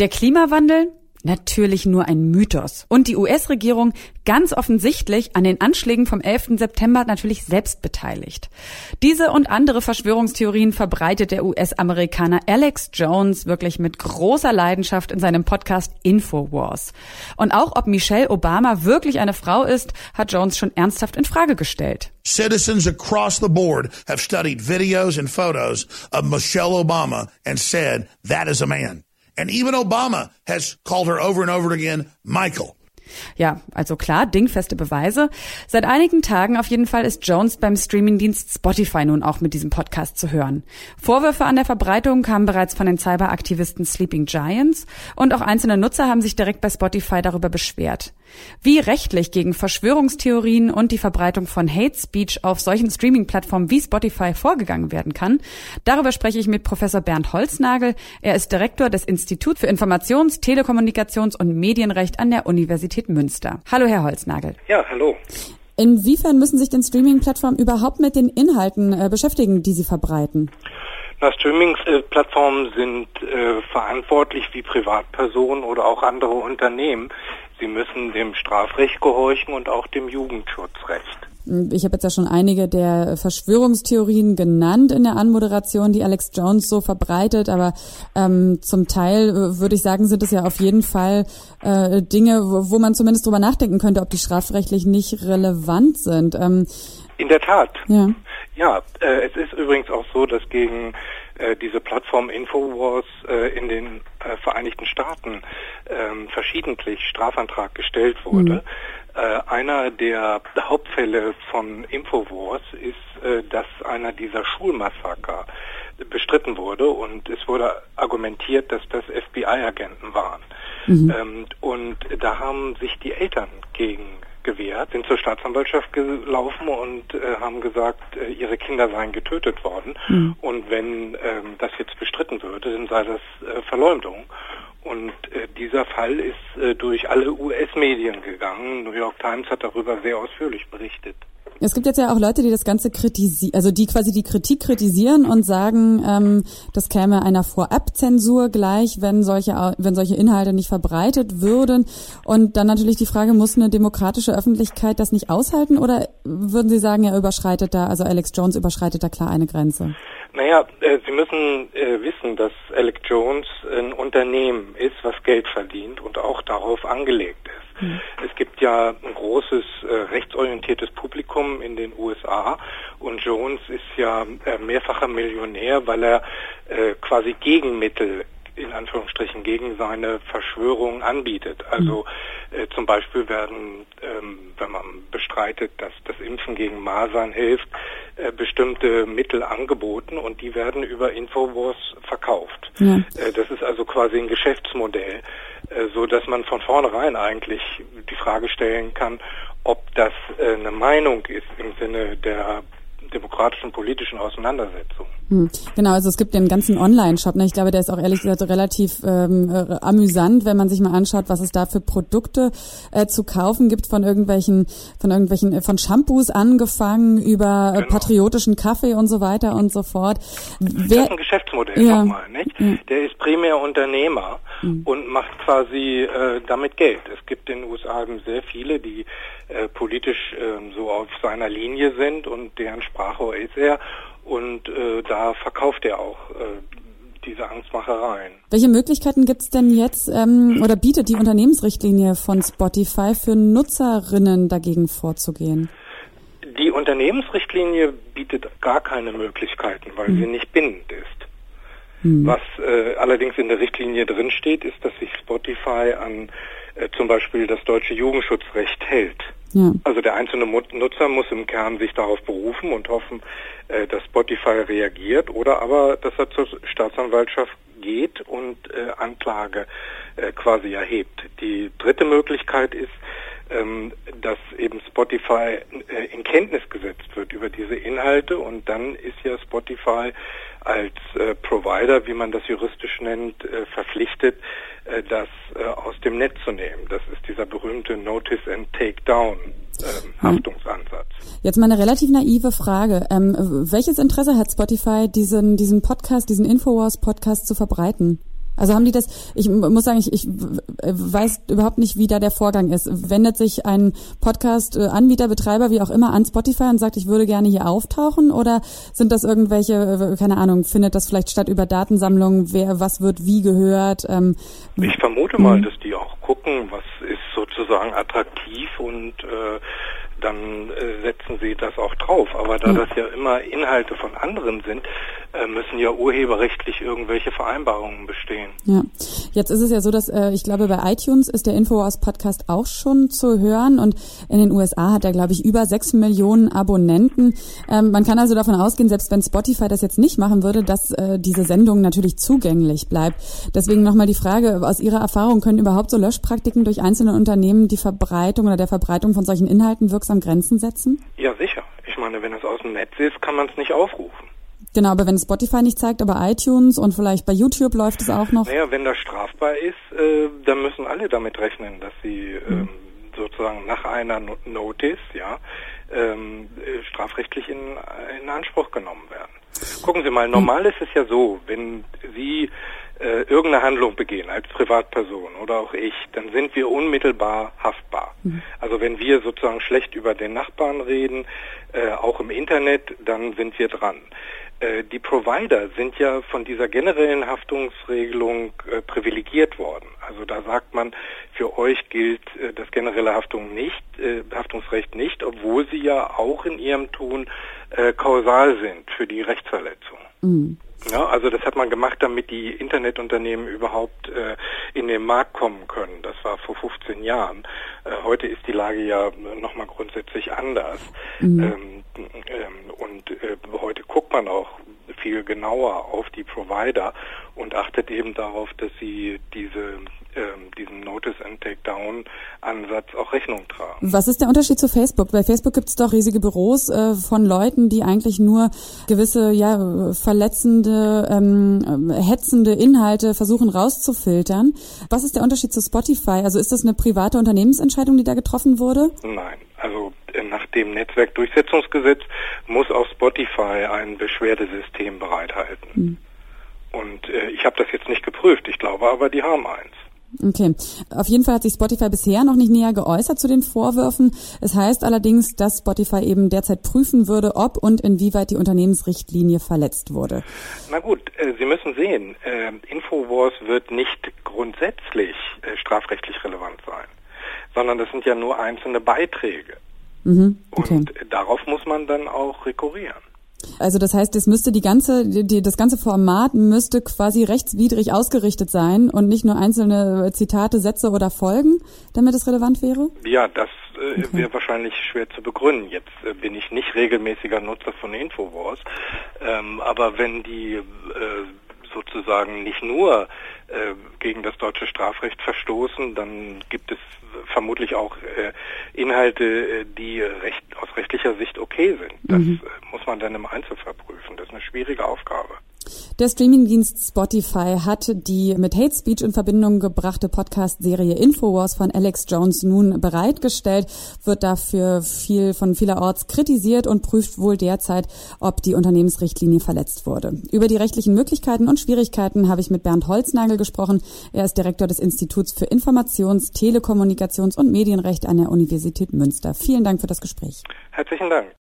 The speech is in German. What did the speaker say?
Der Klimawandel? Natürlich nur ein Mythos. Und die US-Regierung ganz offensichtlich an den Anschlägen vom 11. September natürlich selbst beteiligt. Diese und andere Verschwörungstheorien verbreitet der US-Amerikaner Alex Jones wirklich mit großer Leidenschaft in seinem Podcast Infowars. Und auch ob Michelle Obama wirklich eine Frau ist, hat Jones schon ernsthaft in Frage gestellt. Citizens across the board have studied videos and photos of Michelle Obama and said that is a man. And even Obama has called her over and over again Michael. Ja, also klar, dingfeste Beweise. Seit einigen Tagen auf jeden Fall ist Jones beim Streamingdienst Spotify nun auch mit diesem Podcast zu hören. Vorwürfe an der Verbreitung kamen bereits von den Cyberaktivisten Sleeping Giants und auch einzelne Nutzer haben sich direkt bei Spotify darüber beschwert. Wie rechtlich gegen Verschwörungstheorien und die Verbreitung von Hate Speech auf solchen Streaming-Plattformen wie Spotify vorgegangen werden kann, darüber spreche ich mit Professor Bernd Holznagel. Er ist Direktor des Instituts für Informations-, Telekommunikations- und Medienrecht an der Universität Münster. Hallo, Herr Holznagel. Ja, hallo. Inwiefern müssen sich denn Streaming-Plattformen überhaupt mit den Inhalten äh, beschäftigen, die sie verbreiten? Na, Streaming-Plattformen sind äh, verantwortlich wie Privatpersonen oder auch andere Unternehmen Sie müssen dem Strafrecht gehorchen und auch dem Jugendschutzrecht. Ich habe jetzt ja schon einige der Verschwörungstheorien genannt in der Anmoderation, die Alex Jones so verbreitet, aber ähm, zum Teil äh, würde ich sagen, sind es ja auf jeden Fall äh, Dinge, wo, wo, man zumindest drüber nachdenken könnte, ob die strafrechtlich nicht relevant sind. Ähm, in der Tat. Ja. Ja, äh, es ist übrigens auch so, dass gegen äh, diese Plattform Infowars äh, in den äh, Vereinigten Staaten ähm, verschiedentlich Strafantrag gestellt wurde. Mhm. Äh, einer der Hauptfälle von Infowars ist, äh, dass einer dieser Schulmassaker bestritten wurde und es wurde argumentiert, dass das FBI-Agenten waren. Mhm. Ähm, und da haben sich die Eltern gegen gewehrt, sind zur Staatsanwaltschaft gelaufen und äh, haben gesagt, äh, ihre Kinder seien getötet worden. Mhm. Und wenn ähm, das jetzt bestritten würde, dann sei das äh, Verleumdung. Und äh, dieser Fall ist äh, durch alle US-Medien gegangen. New York Times hat darüber sehr ausführlich berichtet. Es gibt jetzt ja auch Leute, die das Ganze kritisieren, also die quasi die Kritik kritisieren und sagen, ähm, das käme einer Vorabzensur gleich, wenn solche, wenn solche Inhalte nicht verbreitet würden. Und dann natürlich die Frage, muss eine demokratische Öffentlichkeit das nicht aushalten oder würden Sie sagen, er überschreitet da, also Alex Jones überschreitet da klar eine Grenze? Naja, äh, Sie müssen äh, wissen, dass Alex Jones ein Unternehmen ist, was Geld verdient und auch darauf angelegt ist. Mhm. Es gibt ja ein großes äh, rechtsorientiertes Publikum in den USA und Jones ist ja äh, mehrfacher Millionär, weil er äh, quasi Gegenmittel in Anführungsstrichen gegen seine Verschwörung anbietet. Also mhm. äh, zum Beispiel werden, ähm, wenn man bestreitet, dass das Impfen gegen Masern hilft, äh, bestimmte Mittel angeboten und die werden über Infowars verkauft. Ja. Äh, das ist also quasi ein Geschäftsmodell, so dass man von vornherein eigentlich die Frage stellen kann, ob das äh, eine Meinung ist im Sinne der demokratischen politischen Auseinandersetzung. Hm, genau, also es gibt den ganzen Online-Shop. Ne? Ich glaube, der ist auch ehrlich gesagt relativ ähm, äh, amüsant, wenn man sich mal anschaut, was es da für Produkte äh, zu kaufen gibt von irgendwelchen, von irgendwelchen, äh, von Shampoos angefangen über äh, genau. patriotischen Kaffee und so weiter und so fort. Wer, das ist ein Geschäftsmodell ja. nochmal, nicht? Ja. Der ist primär Unternehmer mhm. und macht quasi äh, damit Geld. Es gibt in den USA sehr viele, die äh, politisch äh, so auf seiner Linie sind und deren Sprache ist er und äh, da verkauft er auch äh, diese Angstmachereien. Welche Möglichkeiten gibt es denn jetzt ähm, oder bietet die Unternehmensrichtlinie von Spotify für Nutzerinnen dagegen vorzugehen? Die Unternehmensrichtlinie bietet gar keine Möglichkeiten, weil hm. sie nicht bindend ist. Hm. Was äh, allerdings in der Richtlinie drinsteht, ist, dass sich Spotify an äh, zum Beispiel das deutsche Jugendschutzrecht hält. Ja. Also der einzelne Nutzer muss im Kern sich darauf berufen und hoffen, äh, dass Spotify reagiert oder aber, dass er zur Staatsanwaltschaft geht und äh, Anklage äh, quasi erhebt. Die dritte Möglichkeit ist, ähm, dass eben Spotify äh, in Kenntnis gesetzt wird über diese Inhalte und dann ist ja Spotify als äh, Provider, wie man das juristisch nennt, äh, verpflichtet, äh, das äh, aus dem Netz zu nehmen. Das ist dieser berühmte Notice and Take Down ähm, Haftungsansatz. Jetzt mal eine relativ naive Frage. Ähm, welches Interesse hat Spotify, diesen, diesen Podcast, diesen Infowars Podcast zu verbreiten? Also haben die das, ich muss sagen, ich, ich weiß überhaupt nicht, wie da der Vorgang ist. Wendet sich ein Podcast-Anbieter, Betreiber, wie auch immer, an Spotify und sagt, ich würde gerne hier auftauchen? Oder sind das irgendwelche, äh, keine Ahnung, findet das vielleicht statt über Datensammlungen, wer, was wird wie gehört? Ähm, ich vermute mal, mhm. dass die auch gucken, was ist sozusagen attraktiv und äh, dann äh, setzen sie das auch drauf. Aber da das ja immer Inhalte von anderen sind, äh, müssen ja urheberrechtlich irgendwelche Vereinbarungen bestehen. Ja, jetzt ist es ja so, dass äh, ich glaube, bei iTunes ist der Infowars Podcast auch schon zu hören und in den USA hat er, glaube ich, über sechs Millionen Abonnenten. Ähm, man kann also davon ausgehen, selbst wenn Spotify das jetzt nicht machen würde, dass äh, diese Sendung natürlich zugänglich bleibt. Deswegen nochmal die Frage, aus Ihrer Erfahrung können überhaupt so Löschpraktiken durch einzelne Unternehmen die Verbreitung oder der Verbreitung von solchen Inhalten wirksam Grenzen setzen? Ja, sicher. Ich meine, wenn es aus dem Netz ist, kann man es nicht aufrufen. Genau, aber wenn Spotify nicht zeigt, aber iTunes und vielleicht bei YouTube läuft es auch noch. Naja, wenn das strafbar ist, äh, dann müssen alle damit rechnen, dass sie mhm. ähm, sozusagen nach einer Notice, ja, ähm, äh, strafrechtlich in, in Anspruch genommen werden. Gucken Sie mal, normal ist es ja so, wenn Sie äh, irgendeine Handlung begehen als Privatperson oder auch ich, dann sind wir unmittelbar haftbar. Also wenn wir sozusagen schlecht über den Nachbarn reden, äh, auch im Internet, dann sind wir dran. Äh, die Provider sind ja von dieser generellen Haftungsregelung äh, privilegiert worden. Also da sagt man, für euch gilt äh, das generelle Haftung nicht, äh, Haftungsrecht nicht, obwohl sie ja auch in ihrem Tun äh, kausal sind für die Rechtsverletzung. Mhm. Ja, also das hat man gemacht, damit die Internetunternehmen überhaupt äh, in den Markt kommen können. Das war vor 15 Jahren. Äh, heute ist die Lage ja nochmal grundsätzlich anders. Mhm. Ähm, ähm, und äh, heute guckt man auch viel genauer auf die Provider und achtet eben darauf, dass sie diese ähm, diesem Notice and Takedown Ansatz auch Rechnung tragen. Was ist der Unterschied zu Facebook? Bei Facebook gibt es doch riesige Büros äh, von Leuten, die eigentlich nur gewisse ja verletzende, ähm, hetzende Inhalte versuchen rauszufiltern. Was ist der Unterschied zu Spotify? Also ist das eine private Unternehmensentscheidung, die da getroffen wurde? Nein, äh, dem Netzwerkdurchsetzungsgesetz muss auch Spotify ein Beschwerdesystem bereithalten. Hm. Und äh, ich habe das jetzt nicht geprüft, ich glaube aber, die haben eins. Okay. Auf jeden Fall hat sich Spotify bisher noch nicht näher geäußert zu den Vorwürfen. Es heißt allerdings, dass Spotify eben derzeit prüfen würde, ob und inwieweit die Unternehmensrichtlinie verletzt wurde. Na gut, äh, Sie müssen sehen, äh, Infowars wird nicht grundsätzlich äh, strafrechtlich relevant sein, sondern das sind ja nur einzelne Beiträge. Mhm, okay. Und darauf muss man dann auch rekurrieren. Also das heißt, es müsste die ganze, die, das ganze Format müsste quasi rechtswidrig ausgerichtet sein und nicht nur einzelne Zitate, Sätze oder Folgen, damit es relevant wäre? Ja, das äh, okay. wäre wahrscheinlich schwer zu begründen. Jetzt äh, bin ich nicht regelmäßiger Nutzer von Infowars, ähm, aber wenn die äh, sozusagen nicht nur äh, gegen das deutsche Strafrecht verstoßen, dann gibt es vermutlich auch äh, Inhalte, äh, die recht, aus rechtlicher Sicht okay sind. Das mhm. Äh, muss man dann im Einzelfall prüfen. Das ist eine schwierige Aufgabe. Der Streamingdienst Spotify hat die mit Hate Speech in Verbindung gebrachte Podcast-Serie Infowars von Alex Jones nun bereitgestellt, wird dafür viel von vielerorts kritisiert und prüft wohl derzeit, ob die Unternehmensrichtlinie verletzt wurde. Über die rechtlichen Möglichkeiten und Schwierigkeiten habe ich mit Bernd Holznagel gesprochen. Er ist Direktor des Instituts für Informations-, Telekommunikations- und Medienrecht an der Universität Münster. Vielen Dank für das Gespräch. Herzlichen Dank.